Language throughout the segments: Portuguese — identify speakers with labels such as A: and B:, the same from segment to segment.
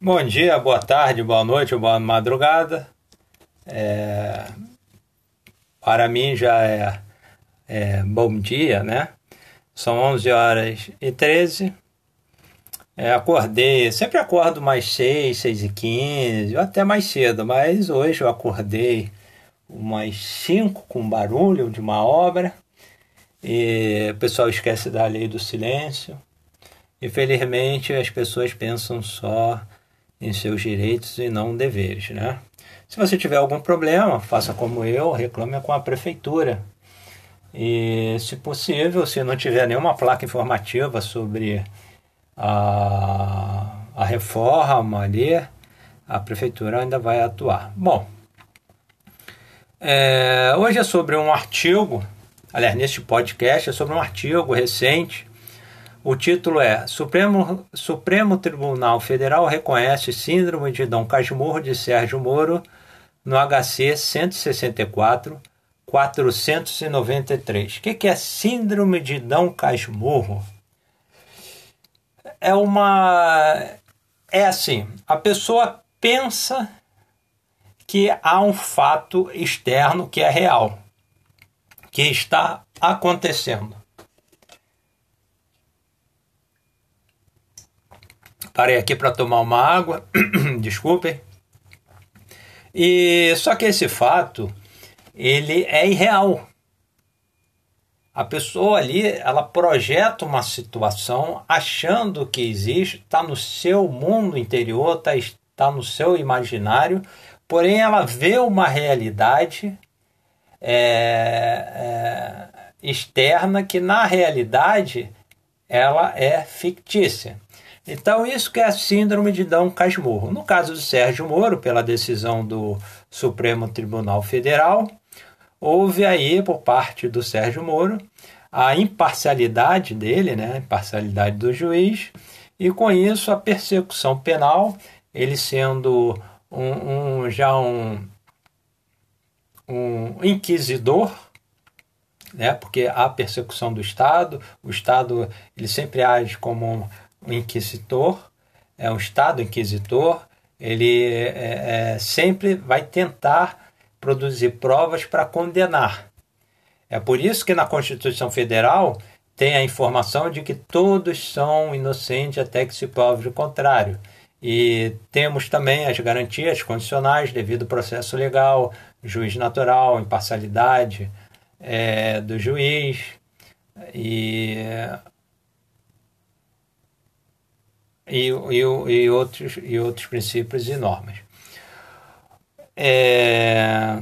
A: Bom dia, boa tarde, boa noite, boa madrugada. É, para mim já é, é, bom dia, né? São 11 horas e 13. É, acordei, sempre acordo mais 6, 6 e 15, ou até mais cedo, mas hoje eu acordei umas 5 com barulho de uma obra. E o pessoal esquece da lei do silêncio. Infelizmente, as pessoas pensam só em seus direitos e não deveres, né? Se você tiver algum problema, faça como eu, reclame com a prefeitura. E, se possível, se não tiver nenhuma placa informativa sobre a, a reforma ali, a prefeitura ainda vai atuar. Bom, é, hoje é sobre um artigo, aliás, neste podcast é sobre um artigo recente. O título é Supremo, Supremo Tribunal Federal reconhece síndrome de Dom Casmurro de Sérgio Moro no HC 164 493. O que, é síndrome de Dom Casmurro? é uma. É assim: a pessoa pensa que há um fato externo que é real, que está acontecendo. Parei aqui para tomar uma água, desculpem. E só que esse fato ele é irreal a pessoa ali ela projeta uma situação achando que existe, está no seu mundo interior, está tá no seu imaginário, porém ela vê uma realidade é, é, externa que na realidade ela é fictícia. Então isso que é a síndrome de Dom Casmurro. No caso do Sérgio Moro, pela decisão do Supremo Tribunal Federal, houve aí, por parte do Sérgio Moro, a imparcialidade dele, né, a imparcialidade do juiz, e com isso a persecução penal, ele sendo um, um já um, um inquisidor, né, porque há persecução do Estado, o Estado ele sempre age como um inquisitor, é um Estado inquisitor, ele é, é, sempre vai tentar produzir provas para condenar. É por isso que na Constituição Federal tem a informação de que todos são inocentes até que se prove o contrário. E temos também as garantias condicionais devido ao processo legal, juiz natural, imparcialidade é, do juiz e, e, e, e, outros, e outros princípios e normas. É...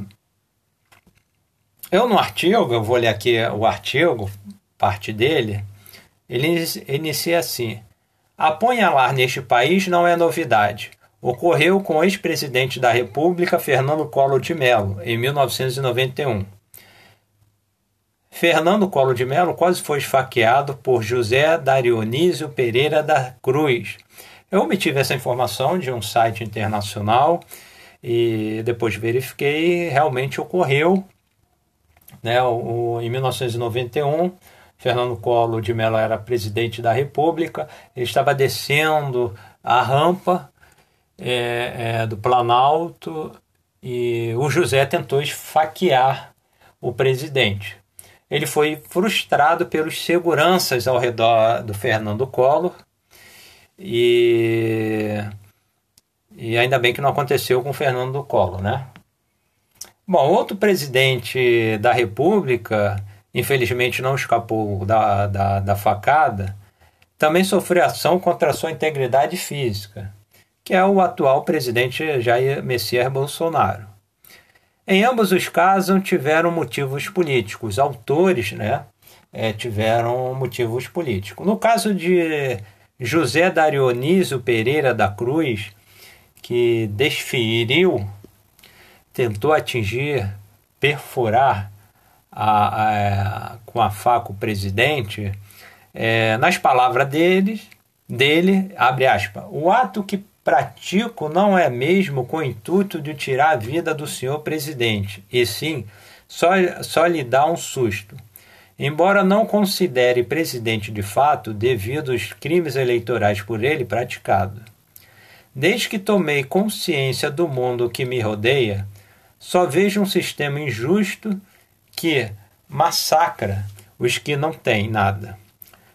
A: Eu no artigo, eu vou ler aqui o artigo, parte dele, ele inicia assim: Apunhalar neste país não é novidade. Ocorreu com o ex-presidente da República, Fernando Collor de Mello, em 1991. Fernando Collor de Mello quase foi esfaqueado por José Darionísio Pereira da Cruz. Eu obtive essa informação de um site internacional e depois verifiquei, realmente ocorreu. Né, o, em 1991, Fernando Collor de Mello era presidente da República, ele estava descendo a rampa é, é, do Planalto e o José tentou esfaquear o presidente. Ele foi frustrado pelos seguranças ao redor do Fernando Collor e e ainda bem que não aconteceu com Fernando Collor, né? Bom, outro presidente da República, infelizmente não escapou da, da, da facada, também sofreu ação contra a sua integridade física, que é o atual presidente Jair Messias Bolsonaro. Em ambos os casos tiveram motivos políticos, autores né, é, tiveram motivos políticos. No caso de José Darionísio Pereira da Cruz, que desferiu, tentou atingir, perfurar a, a, com a faca o presidente, é, nas palavras dele, dele, abre aspas, o ato que pratico não é mesmo com o intuito de tirar a vida do senhor presidente, e sim só, só lhe dar um susto. Embora não considere presidente de fato devido aos crimes eleitorais por ele praticados. Desde que tomei consciência do mundo que me rodeia, só vejo um sistema injusto que massacra os que não têm nada.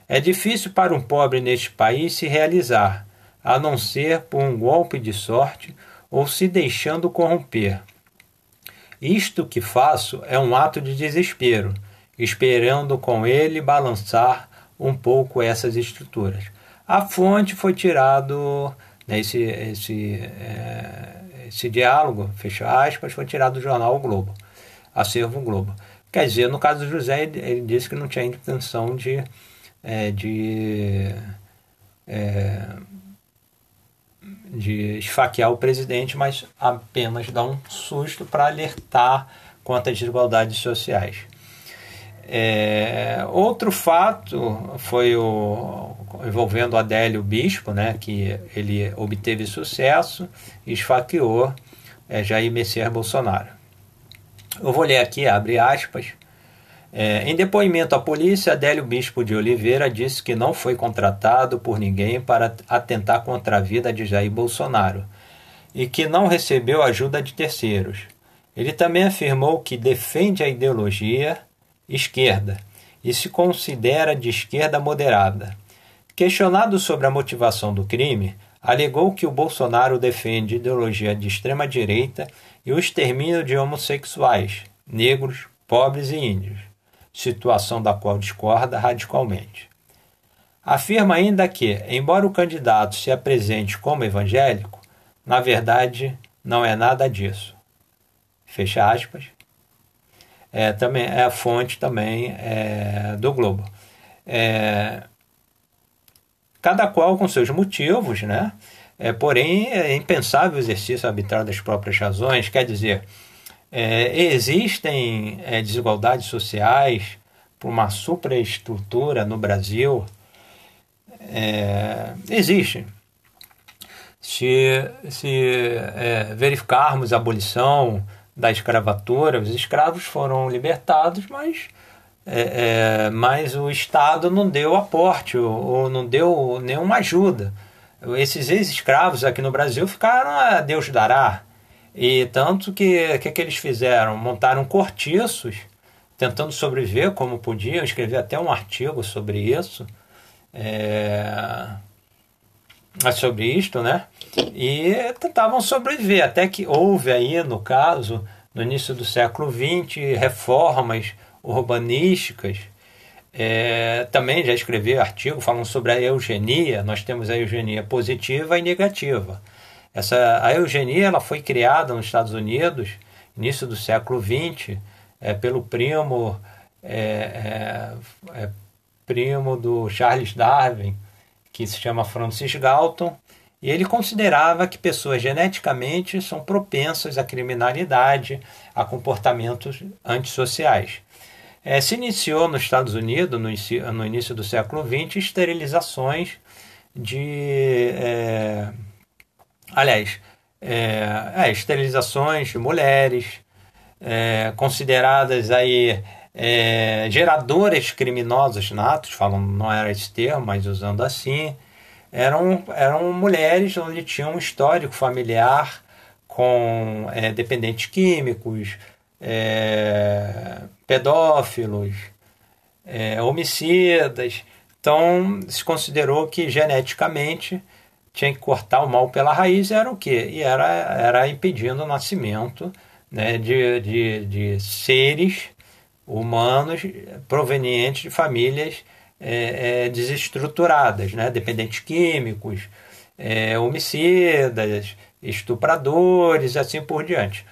A: É difícil para um pobre neste país se realizar, a não ser por um golpe de sorte ou se deixando corromper. Isto que faço é um ato de desespero, esperando com ele balançar um pouco essas estruturas. A fonte foi tirado, né, esse, esse, é, esse diálogo, fecha aspas, foi tirado do jornal o Globo, Acervo Globo. Quer dizer, no caso do José, ele, ele disse que não tinha intenção de, é, de, é, de esfaquear o presidente, mas apenas dar um susto para alertar quanto às desigualdades sociais. É, outro fato foi o envolvendo Adélio Bispo, né, que ele obteve sucesso e esfaqueou é, Jair Messias Bolsonaro. Eu vou ler aqui, abre aspas. É, em depoimento à polícia, Adélio Bispo de Oliveira disse que não foi contratado por ninguém para atentar contra a vida de Jair Bolsonaro e que não recebeu ajuda de terceiros. Ele também afirmou que defende a ideologia esquerda e se considera de esquerda moderada. Questionado sobre a motivação do crime, alegou que o Bolsonaro defende ideologia de extrema direita e o extermínio de homossexuais, negros, pobres e índios, situação da qual discorda radicalmente. Afirma ainda que, embora o candidato se apresente como evangélico, na verdade não é nada disso. Fecha aspas. É, também, é a fonte também é, do Globo. É, cada qual com seus motivos, né? É, porém, é impensável o exercício arbitrário das próprias razões. Quer dizer, é, existem é, desigualdades sociais por uma superestrutura no Brasil. É, existe. Se, se é, verificarmos a abolição da escravatura, os escravos foram libertados, mas é, é, mas o Estado não deu aporte ou, ou, não deu nenhuma ajuda. Esses ex-escravos aqui no Brasil ficaram a Deus dará. E tanto que que, que eles fizeram? Montaram cortiços, tentando sobreviver como podiam. Escrevi até um artigo sobre isso. É, sobre isto, né? E tentavam sobreviver, até que houve aí, no caso, no início do século XX, reformas urbanísticas. É, também já escrevi artigo falando sobre a eugenia. Nós temos a eugenia positiva e negativa. Essa, a eugenia ela foi criada nos Estados Unidos, início do século XX, é, pelo primo, é, é, é primo do Charles Darwin, que se chama Francis Galton, e ele considerava que pessoas geneticamente são propensas à criminalidade, a comportamentos antissociais. É, se iniciou nos Estados Unidos, no, no início do século XX, esterilizações de. É, aliás, é, é, esterilizações de mulheres é, consideradas aí é, geradoras criminosas natos, falam, não era esse termo, mas usando assim, eram, eram mulheres onde tinham um histórico familiar com é, dependentes químicos, é, pedófilos, é, homicidas. Então, se considerou que geneticamente tinha que cortar o mal pela raiz, era o quê? E era, era impedindo o nascimento né, de, de, de seres humanos provenientes de famílias é, é, desestruturadas, né, dependentes químicos, é, homicidas, estupradores, assim por diante.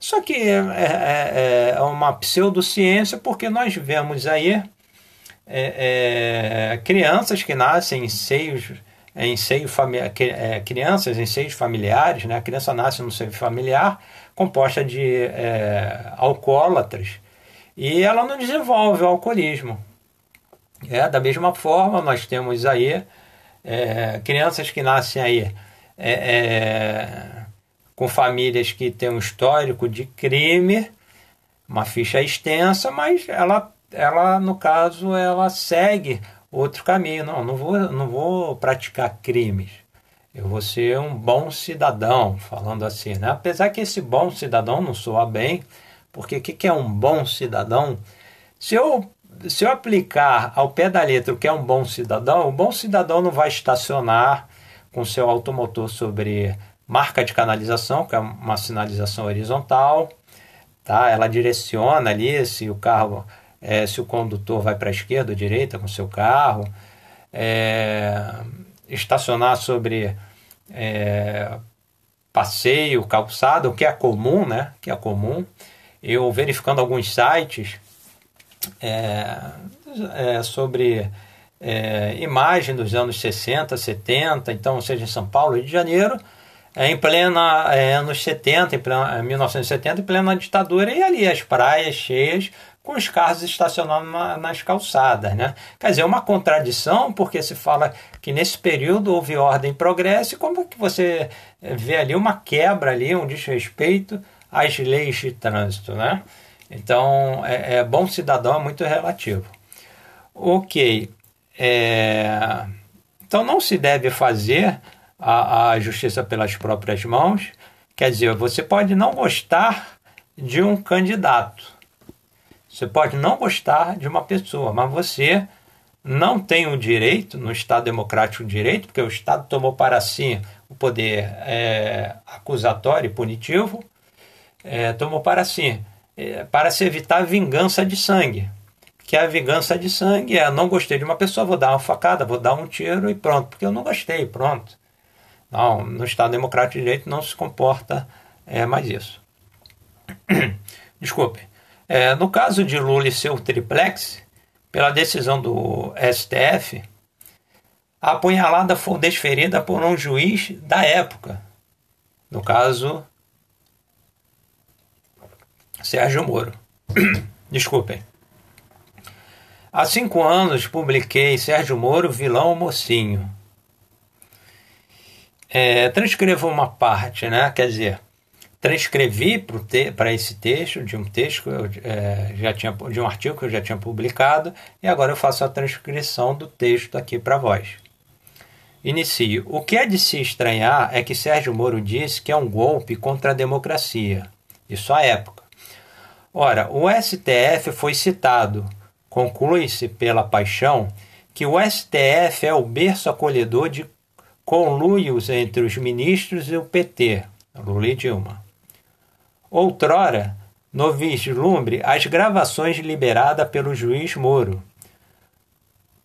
A: Isso aqui é, é, é, é uma pseudociência porque nós vemos aí é, crianças que nascem em seios em seio familiar, é, crianças em seios familiares, né? A criança nasce no seio familiar composta de é, alcoólatras e ela não desenvolve o alcoolismo. É, da mesma forma, nós temos aí é, crianças que nascem aí é, é com famílias que têm um histórico de crime, uma ficha extensa, mas ela, ela no caso, ela segue outro caminho. Não, não vou, não vou praticar crimes. Eu vou ser um bom cidadão, falando assim, né? Apesar que esse bom cidadão não soa bem, porque o que, que é um bom cidadão? Se eu, se eu aplicar ao pé da letra o que é um bom cidadão, o bom cidadão não vai estacionar com seu automotor sobre marca de canalização, que é uma sinalização horizontal, tá? Ela direciona ali se o carro, é, se o condutor vai para a esquerda ou direita com seu carro, é, estacionar sobre é, passeio, calçada, o que é comum, né? Que é comum. Eu verificando alguns sites é, é, sobre é, imagem dos anos 60, 70, então, seja em São Paulo, Rio de Janeiro, em plena é, anos 70, em plena, 1970, em plena ditadura, e ali as praias cheias com os carros estacionando na, nas calçadas, né? Quer dizer, é uma contradição, porque se fala que nesse período houve ordem e progresso, e como que você vê ali uma quebra ali, um desrespeito às leis de trânsito, né? Então, é, é bom cidadão é muito relativo. Ok. É, então, não se deve fazer a, a justiça pelas próprias mãos. Quer dizer, você pode não gostar de um candidato, você pode não gostar de uma pessoa, mas você não tem o direito, no Estado democrático, o direito, porque o Estado tomou para si o poder é, acusatório e punitivo, é, tomou para si, é, para se evitar vingança de sangue. Que a vingança de sangue é: não gostei de uma pessoa, vou dar uma facada, vou dar um tiro e pronto, porque eu não gostei, pronto. Não, no Estado Democrático de Direito não se comporta é, mais isso. Desculpe. É, no caso de Lula e seu triplex, pela decisão do STF, a apunhalada foi desferida por um juiz da época. No caso, Sérgio Moro. Desculpem. Há cinco anos publiquei Sérgio Moro, vilão mocinho é, transcrevo uma parte, né? Quer dizer, transcrevi para esse texto de um texto que eu é, já tinha de um artigo que eu já tinha publicado e agora eu faço a transcrição do texto aqui para vós. Inicio. O que é de se estranhar é que Sérgio Moro disse que é um golpe contra a democracia. Isso à época. Ora, o STF foi citado. Conclui-se pela paixão que o STF é o berço acolhedor de conluios entre os ministros e o PT, Lula e Dilma. Outrora, no vislumbre, as gravações liberadas pelo juiz Moro,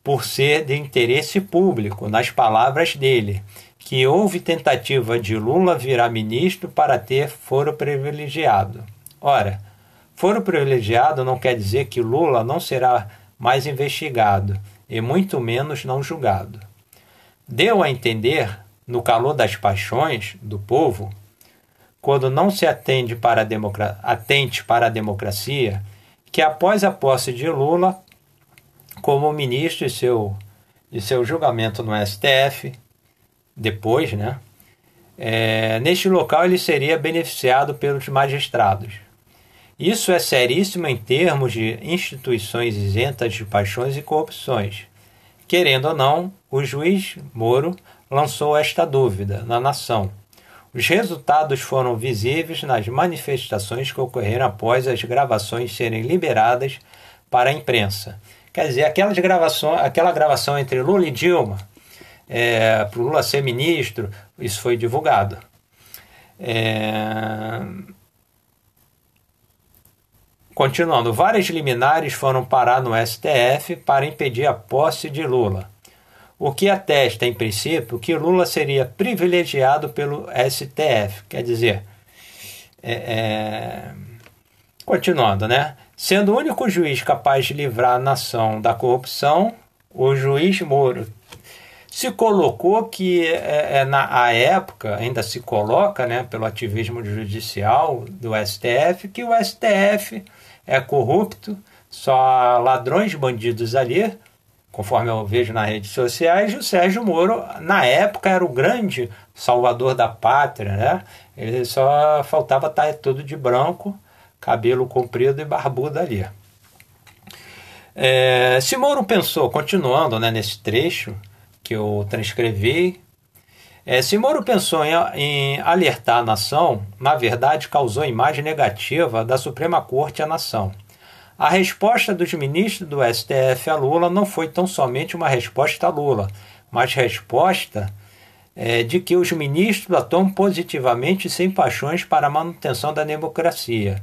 A: por ser de interesse público, nas palavras dele, que houve tentativa de Lula virar ministro para ter foro privilegiado. Ora, foro privilegiado não quer dizer que Lula não será mais investigado e muito menos não julgado deu a entender, no calor das paixões do povo, quando não se atende para a democra atente para a democracia, que após a posse de Lula, como ministro e seu, e seu julgamento no STF, depois, né? É, neste local ele seria beneficiado pelos magistrados. Isso é seríssimo em termos de instituições isentas de paixões e corrupções. Querendo ou não, o juiz Moro lançou esta dúvida na nação. Os resultados foram visíveis nas manifestações que ocorreram após as gravações serem liberadas para a imprensa. Quer dizer, aquelas gravações, aquela gravação entre Lula e Dilma, é, para o Lula ser ministro, isso foi divulgado. É, Continuando, várias liminares foram parar no STF para impedir a posse de Lula, o que atesta, em princípio, que Lula seria privilegiado pelo STF. Quer dizer, é, é... continuando, né? Sendo o único juiz capaz de livrar a nação da corrupção, o juiz Moro se colocou que é, é, na a época ainda se coloca, né, pelo ativismo judicial do STF, que o STF é corrupto, só ladrões, bandidos ali, conforme eu vejo nas redes sociais, o Sérgio Moro, na época, era o grande salvador da pátria, né? Ele só faltava estar todo de branco, cabelo comprido e barbudo ali. É, se Moro pensou, continuando né, nesse trecho que eu transcrevi, É, se Moro pensou em, em, alertar a nação, na verdade causou imagem negativa da Suprema Corte à nação. A resposta dos ministros do STF a Lula não foi tão somente uma resposta a Lula, mas resposta é, de que os ministros atuam positivamente sem paixões para a manutenção da democracia,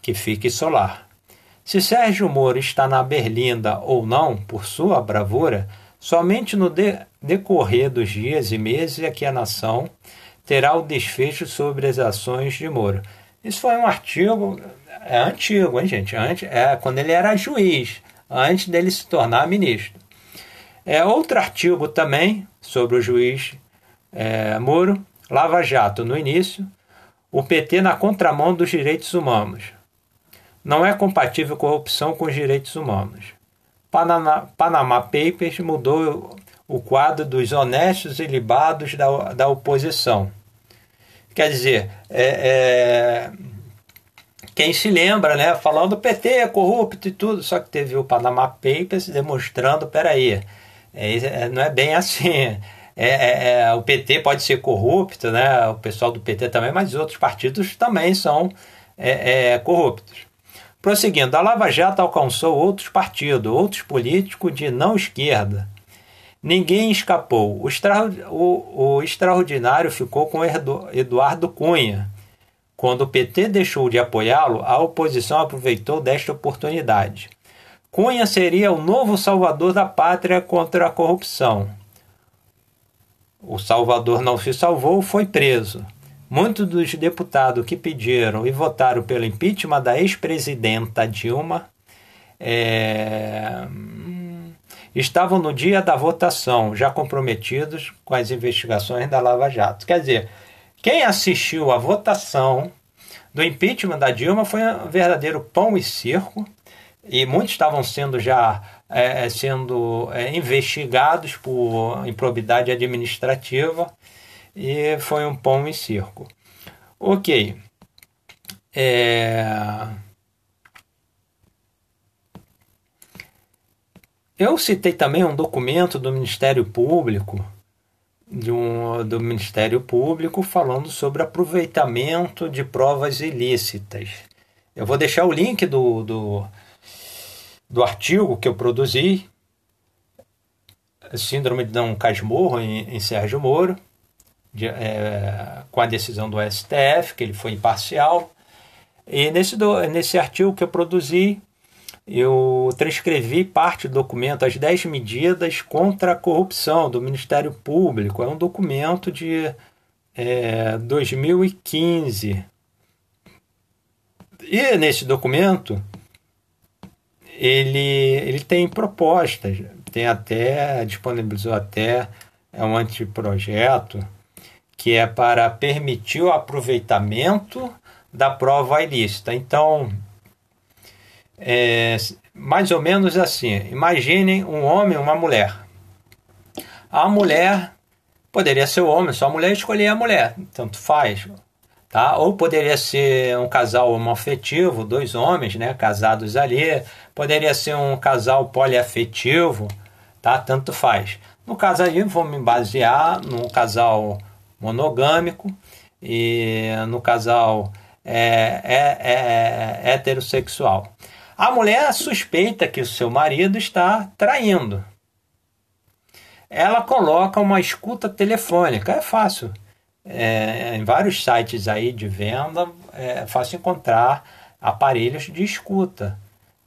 A: que fique solar. Se Sérgio Moro está na berlinda ou não, por sua bravura, somente no de decorrer dos dias e meses é que a nação terá o desfecho sobre as ações de Moro. Isso foi um artigo é antigo, hein, gente? Antes, é quando ele era juiz, antes dele se tornar ministro. É outro artigo também sobre o juiz é, Moro, Lava Jato no início, o PT na contramão dos direitos humanos. Não é compatível corrupção com os direitos humanos. Panama, Panama Papers mudou o quadro dos honestos e libados da, da oposição. Quer dizer, é, é, quem se lembra, né, falando PT é corrupto e tudo, só que teve o Panama Papers demonstrando, peraí, é, é não é bem assim. É, é, é, o PT pode ser corrupto, né? o pessoal do PT também, mas outros partidos também são é, é, corruptos. Prosseguindo, a Lava Jato alcançou outros partidos, outros políticos de não esquerda. Ninguém escapou. O, extra, o, o extraordinário ficou com Eduardo Cunha. Quando o PT deixou de apoiá-lo, a oposição aproveitou desta oportunidade. Cunha seria o novo salvador da pátria contra a corrupção. O Salvador não se salvou, foi preso. Muitos dos deputados que pediram e votaram pelo impeachment da ex-presidenta Dilma é, estavam no dia da votação, já comprometidos com as investigações da Lava Jato. Quer dizer, quem assistiu à votação do impeachment da Dilma foi um verdadeiro pão e circo, e muitos estavam sendo já é, é, sendo é, investigados por improbidade administrativa e foi um pão e circo. Ok. É... Eu citei também um documento do Ministério Público, um, do Ministério Público, falando sobre aproveitamento de provas ilícitas. Eu vou deixar o link do, do do artigo que eu produzi, Síndrome de Dom Casmurro, em, em Sérgio Moro, de, é, com a decisão do STF, que ele foi imparcial. E nesse, do, nesse artigo que eu produzi, eu transcrevi parte do documento, as 10 medidas contra a corrupção do Ministério Público. É um documento de é, 2015. E nesse documento ele, ele tem propostas, tem até, disponibilizou até é um anteprojeto que é para permitir o aproveitamento da prova ilícita. Então, é, mais ou menos assim, imaginem um homem e uma mulher. A mulher poderia ser o homem, só a mulher escolher a mulher, tanto faz. Tá? Ou poderia ser um casal homoafetivo, dois homens né, casados ali, poderia ser um casal poliafetivo, tá? tanto faz. No caso aí, vou me basear no casal monogâmico e no casal é, é, é, é heterossexual. A mulher suspeita que o seu marido está traindo. Ela coloca uma escuta telefônica, é fácil é, em vários sites aí de venda é fácil encontrar aparelhos de escuta,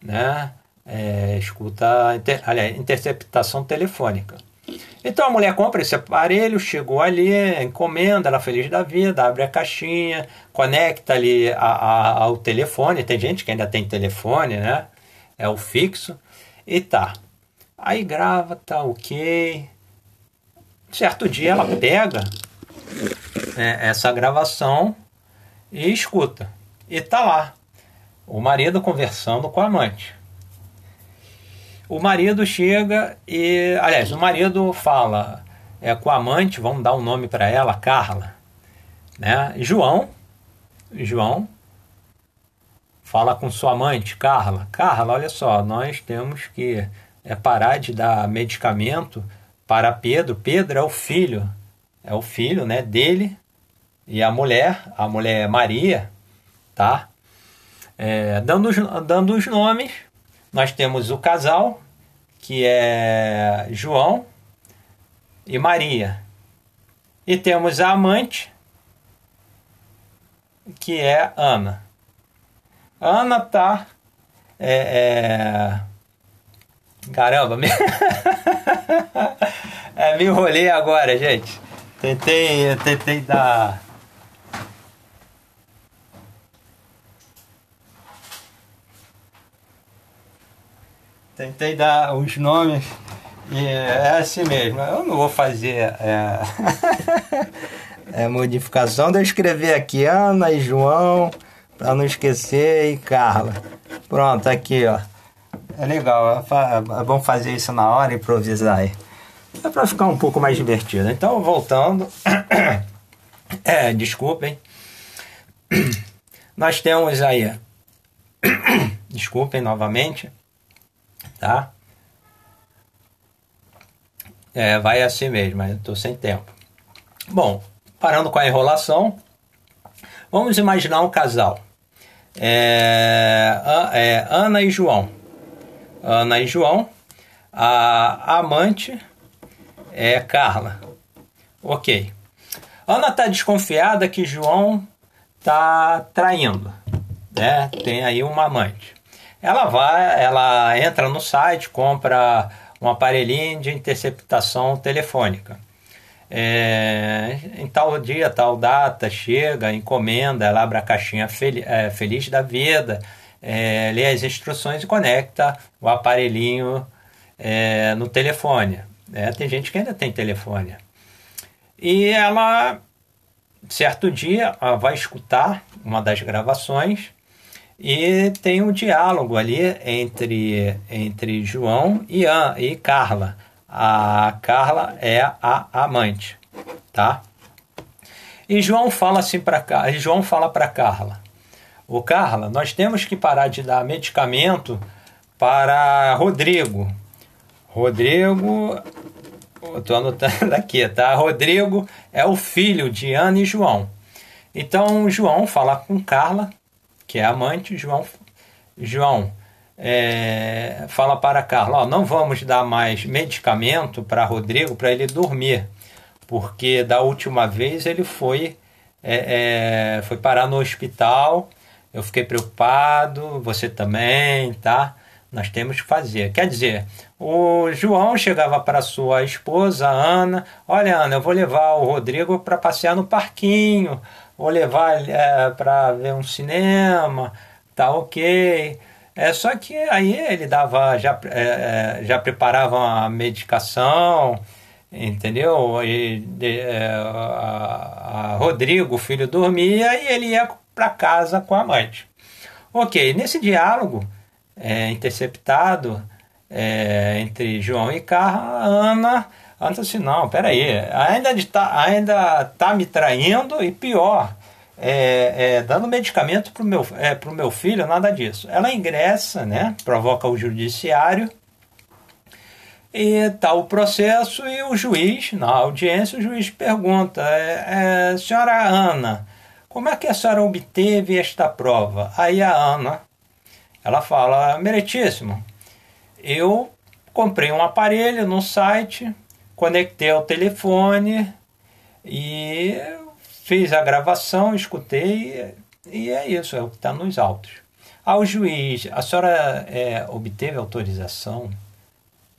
A: né? É, escuta, inter, aliás, interceptação telefônica. Então a mulher compra esse aparelho, chegou ali, encomenda, ela feliz da vida, abre a caixinha, conecta ali a, a, ao telefone. Tem gente que ainda tem telefone, né? É o fixo. E tá. Aí grava, tá ok. Certo dia ela pega é, essa gravação e escuta. E tá lá o marido conversando com a amante. O marido chega e, aliás, o marido fala é, com a amante, vamos dar um nome para ela, Carla, né? João, João fala com sua amante, Carla. Carla, olha só, nós temos que é, parar de dar medicamento para Pedro. Pedro é o filho é o filho né, dele e a mulher, a mulher Maria, tá? É, dando, dando os nomes, nós temos o casal, que é João e Maria. E temos a amante, que é Ana. Ana tá. É, é... Caramba, me... é, me enrolei agora, gente. Tentei, tentei dar. Tentei dar os nomes e é assim mesmo. Eu não vou fazer é, é modificação de eu escrever aqui Ana e João para não esquecer e Carla. Pronto, aqui ó. É legal, é, é bom fazer isso na hora, improvisar aí. É para ficar um pouco mais divertido. Então, voltando. É, desculpem. Nós temos aí. Desculpem novamente. Tá? É, vai assim mesmo, mas tô sem tempo. Bom, parando com a enrolação, vamos imaginar um casal. É, é, Ana e João. Ana e João. A amante é Carla. Ok. Ana está desconfiada que João está traindo. Né? Tem aí uma amante. Ela vai, ela entra no site, compra um aparelhinho de interceptação telefônica. É, em tal dia, tal data, chega, encomenda, ela abre a caixinha fel, é, feliz da vida, é, lê as instruções e conecta o aparelhinho é, no telefone. É, tem gente que ainda tem telefone. E ela, certo dia, ela vai escutar uma das gravações e tem um diálogo ali entre, entre João e, An, e Carla. A Carla é a amante, tá? E João fala assim para João fala para Carla: "O Carla, nós temos que parar de dar medicamento para Rodrigo. Rodrigo, estou anotando aqui, tá? Rodrigo é o filho de Ana e João. Então João fala com Carla que é amante, João, João é, fala para Carla: ó, não vamos dar mais medicamento para Rodrigo para ele dormir, porque da última vez ele foi, é, é, foi parar no hospital. Eu fiquei preocupado, você também, tá? Nós temos que fazer. Quer dizer, o João chegava para sua esposa, Ana: Olha, Ana, eu vou levar o Rodrigo para passear no parquinho ou levar é, para ver um cinema, tá ok. É só que aí ele dava, já, é, é já preparava a medicação, entendeu? E, de, é, a, a Rodrigo, o filho, dormia e ele ia para casa com a amante. Ok, nesse diálogo é, interceptado é, entre João e Carla, Ana Ana assim, não, peraí, ainda está ainda tá me traindo e pior, é, é, dando medicamento para o meu, é, meu filho, nada disso. Ela ingressa, né, provoca o judiciário e tá o processo e o juiz, na audiência, o juiz pergunta, é, é, senhora Ana, como é que a senhora obteve esta prova? Aí a Ana, ela fala, meritíssimo, eu comprei um aparelho no site conectei ao telefone e fiz a gravação, escutei e é isso, é o que está nos autos. Ao juiz, a senhora é, obteve autorização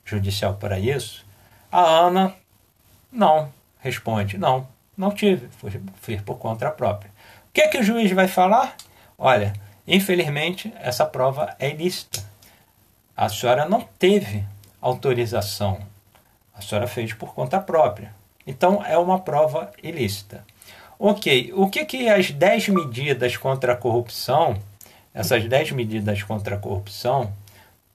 A: judicial para isso? A Ana, não, responde, não, não tive, fiz por conta própria. O que é que o juiz vai falar? Olha, infelizmente essa prova é ilícita. A senhora não teve autorização a senhora fez por conta própria. Então é uma prova ilícita. Ok, o que, que as 10 medidas contra a corrupção, essas 10 medidas contra a corrupção,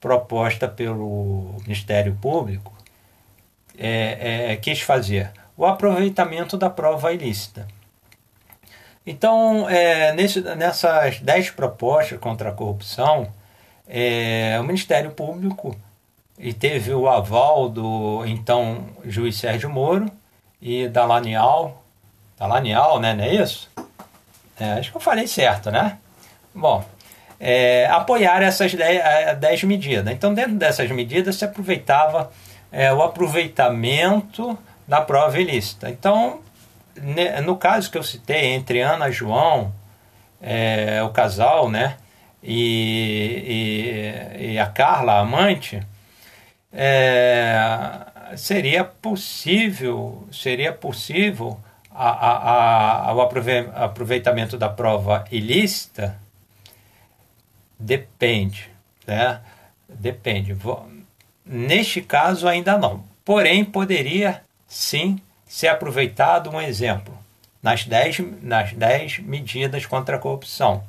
A: proposta pelo Ministério Público, é, é, quis fazer? O aproveitamento da prova ilícita. Então, é, nesse, nessas 10 propostas contra a corrupção, é, o Ministério Público e teve o aval do então juiz Sérgio Moro e Dalanial. Dalanial, né? Não é isso? É, acho que eu falei certo, né? Bom, é, apoiar essas 10 medidas. Então, dentro dessas medidas, se aproveitava é, o aproveitamento da prova ilícita. Então, no caso que eu citei entre Ana e João, é, o casal, né, e, e, e, a Carla, a amante, é, seria possível, seria possível a, a, a, o aproveitamento da prova ilícita? Depende, né? Depende. Neste caso ainda não. Porém, poderia sim ser aproveitado um exemplo nas 10 nas dez medidas contra a corrupção.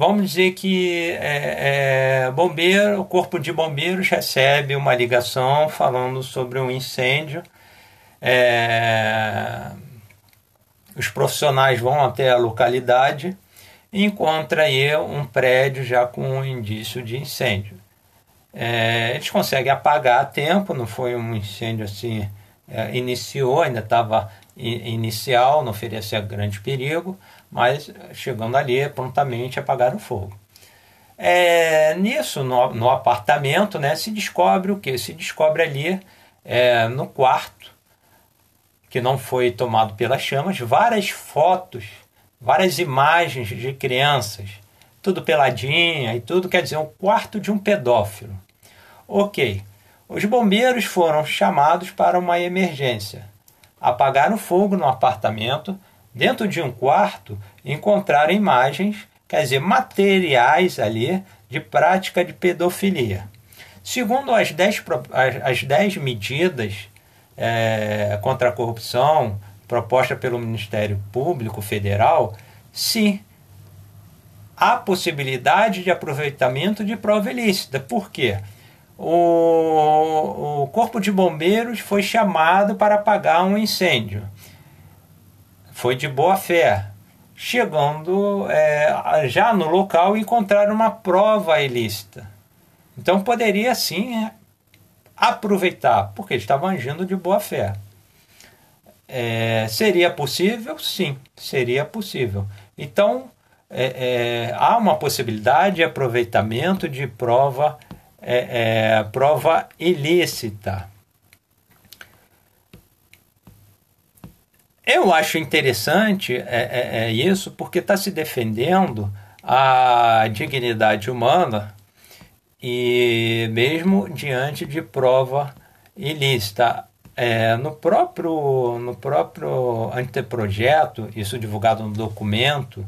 A: Vamos dizer que é, é, bombeiro, o corpo de bombeiros recebe uma ligação falando sobre um incêndio. É, os profissionais vão até a localidade e encontram aí um prédio já com um indício de incêndio. É, eles conseguem apagar a tempo, não foi um incêndio assim é, iniciou, ainda estava inicial, não oferecia grande perigo, mas chegando ali, prontamente apagaram o fogo. É, nisso, no, no, apartamento, né, se descobre o que? Se descobre ali é, no quarto, que não foi tomado pelas chamas, várias fotos, várias imagens de crianças, tudo peladinha e tudo, quer dizer, um quarto de um pedófilo. Ok, os bombeiros foram chamados para uma emergência. Apagaram fogo no apartamento. Dentro de um quarto, encontraram imagens, quer dizer, materiais ali de prática de pedofilia. Segundo as 10, as 10 medidas é, contra a corrupção proposta pelo Ministério Público Federal, sim, há possibilidade de aproveitamento de prova ilícita. Por quê? o, o Corpo de Bombeiros foi chamado para apagar um incêndio. Foi de boa fé. Chegando é, já no local, encontraram uma prova ilícita. Então poderia sim aproveitar, porque eles estavam agindo de boa fé. É, seria possível? Sim, seria possível. Então, é, é, há uma possibilidade de aproveitamento de prova é, é, prova ilícita. Eu acho interessante é, é, é isso porque está se defendendo a dignidade humana e mesmo diante de prova ilícita. É, no próprio no próprio anteprojeto, isso divulgado no documento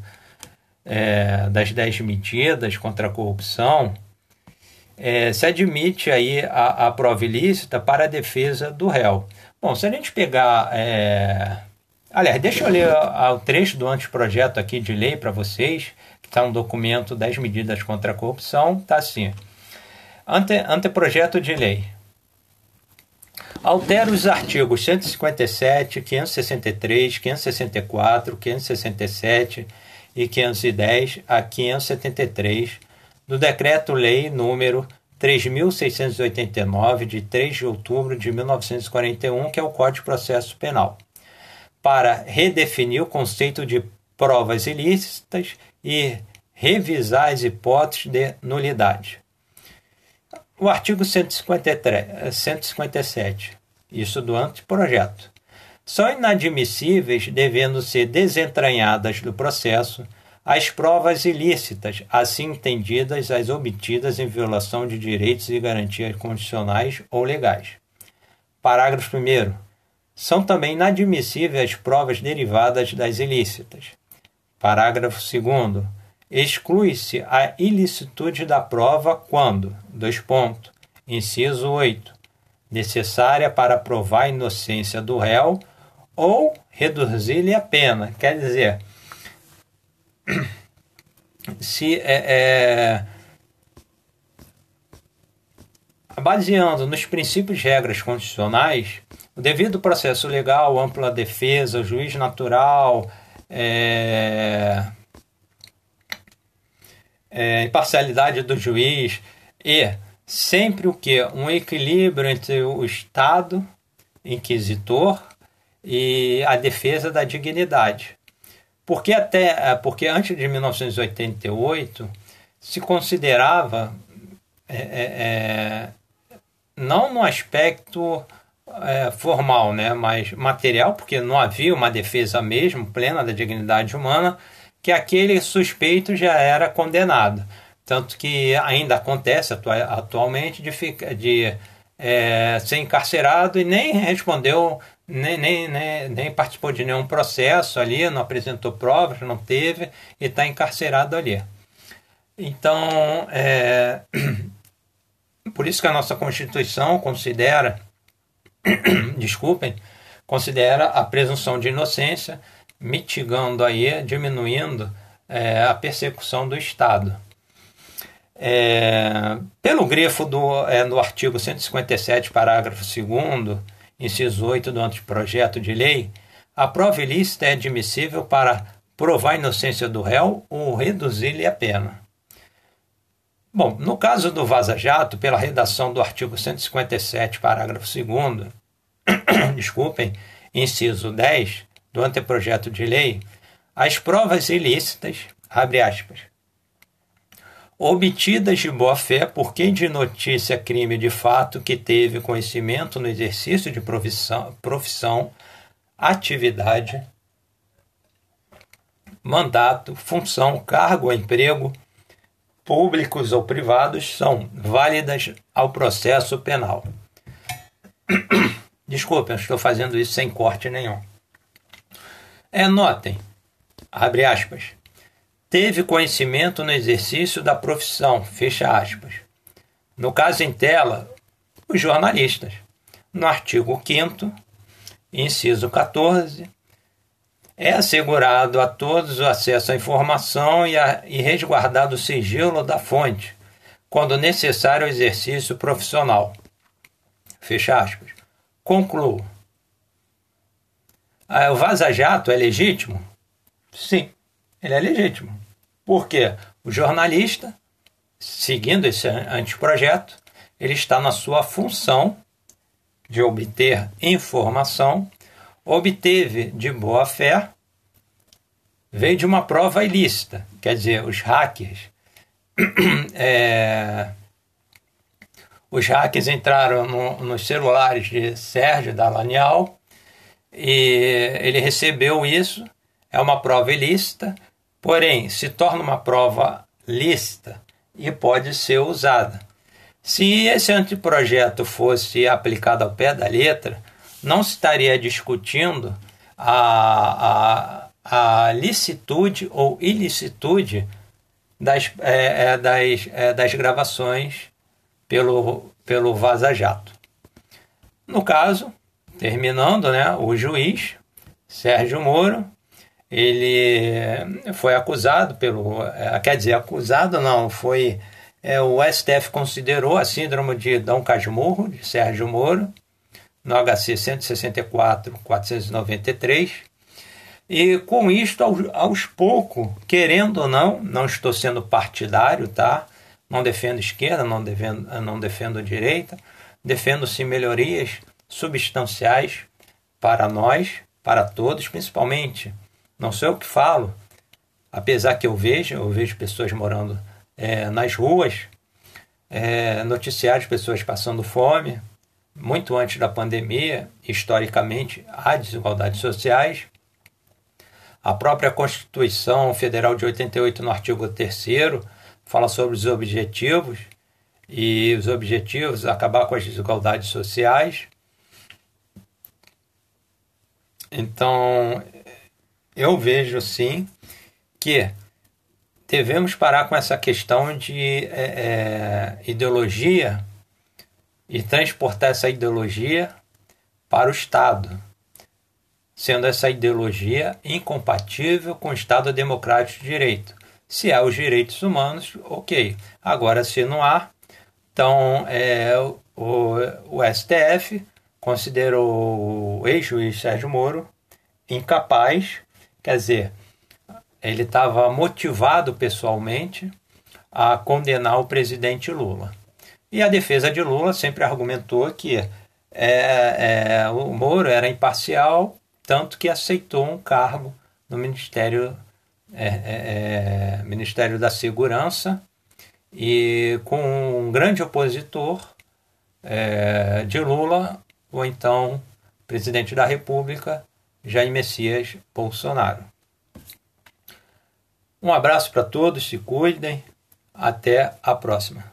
A: é, das 10 medidas contra a corrupção, é, se admite aí a, a prova ilícita para a defesa do réu. Bom, se a gente pegar. Aliás, deixa eu ler o trecho do anteprojeto aqui de lei para vocês, que está um documento das medidas contra a corrupção, está assim. Ante, anteprojeto de lei. Altera os artigos 157, 563, 564, 567 e 510 a 573 do Decreto-Lei número 3.689, de 3 de outubro de 1941, que é o Código de Processo Penal, para redefinir o conceito de provas ilícitas e revisar as hipóteses de nulidade. O artigo 153, 157, isso do anteprojeto, são inadmissíveis devendo ser desentranhadas do processo as provas ilícitas, assim entendidas as obtidas em violação de direitos e garantias condicionais ou legais. Parágrafo 1. São também inadmissíveis as provas derivadas das ilícitas. Parágrafo 2. Exclui-se a ilicitude da prova quando, dois pontos, inciso 8, necessária para provar a inocência do réu ou reduzir-lhe a pena. Quer dizer, se é, é, baseando nos princípios e regras constitucionais, o devido processo legal, ampla defesa, juiz natural, é, é, imparcialidade do juiz e sempre o que um equilíbrio entre o Estado inquisitor e a defesa da dignidade. Porque até é, porque antes de 1988 se considerava é, é, é, não no aspecto é, formal, né, mas material, porque não havia uma defesa mesmo plena da dignidade humana, que aquele suspeito já era condenado. Tanto que ainda acontece atualmente de, de é, ser encarcerado e nem respondeu, nem, nem, nem, nem, participou de nenhum processo ali, não apresentou provas, não teve, e está encarcerado ali. Então, é, por isso que a nossa Constituição considera, desculpem, considera a presunção de inocência, mitigando aí, diminuindo é, a persecução do Estado. É, pelo grifo do, é, do artigo 157, parágrafo 2, inciso 8 do anteprojeto de lei, a prova ilícita é admissível para provar a inocência do réu ou reduzir-lhe a pena. Bom, no caso do Vaza Jato, pela redação do artigo 157, parágrafo 2, desculpem, inciso 10 do anteprojeto de lei, as provas ilícitas, abre aspas, obtidas de boa-fé por quem de notícia crime de fato que teve conhecimento no exercício de profissão, profissão atividade, mandato, função, cargo ou emprego, públicos ou privados, são válidas ao processo penal. Desculpe, eu estou fazendo isso sem corte nenhum. É, notem, abre aspas, teve conhecimento no exercício da profissão, fecha aspas. No caso em tela, os jornalistas. No artigo 5 inciso 14, é assegurado a todos o acesso à informação e, a, e resguardado o sigilo da fonte, quando necessário o exercício profissional. Fecha aspas. Concluo. Ah, o vaza-jato é legítimo? Sim, ele é legítimo. Porque o jornalista, seguindo esse anteprojeto, ele está na sua função de obter informação, obteve de boa fé, veio de uma prova ilícita, quer dizer, os hackers. É, os hackers entraram no, nos celulares de Sérgio Dalanial e ele recebeu isso, é uma prova ilícita, porém se torna uma prova lícita e pode ser usada. Se esse anteprojeto fosse aplicado ao pé da letra, não se estaria discutindo a, a, a licitude ou ilicitude das, é, é, das, é, das gravações pelo, pelo Vaza Jato. No caso, terminando, né, o juiz Sérgio Moro ele foi acusado pelo. É, quer dizer, acusado não, foi. É, o STF considerou a síndrome de Dom Casmurro, de Sérgio Moro, no HC 164-493, e com isto, aos, aos poucos, querendo ou não, não estou sendo partidário, tá? Não defendo esquerda, não defendo, não defendo direita, defendo-se melhorias substanciais para nós, para todos, principalmente não sou eu que falo, apesar que eu vejo, eu vejo pessoas morando é, nas ruas, é, noticiários, pessoas passando fome, muito antes da pandemia, historicamente, há desigualdades sociais. A própria Constituição Federal de 88, no artigo 3 fala sobre os objetivos, e os objetivos acabar com as desigualdades sociais. Então, eu vejo sim que devemos parar com essa questão de é, é, ideologia e transportar essa ideologia para o Estado, sendo essa ideologia incompatível com o Estado democrático de direito. Se há os direitos humanos, ok. Agora, se não há, então é, o, o STF considerou o ex-juiz Sérgio Moro incapaz Quer dizer, ele estava motivado pessoalmente a condenar o presidente Lula. E a defesa de Lula sempre argumentou que é, é, o Moro era imparcial tanto que aceitou um cargo no Ministério, é, é, é Ministério da Segurança e com um grande opositor é, de Lula, ou então presidente da República, Jair Messias Bolsonaro. Um abraço para todos, se cuidem, até a próxima.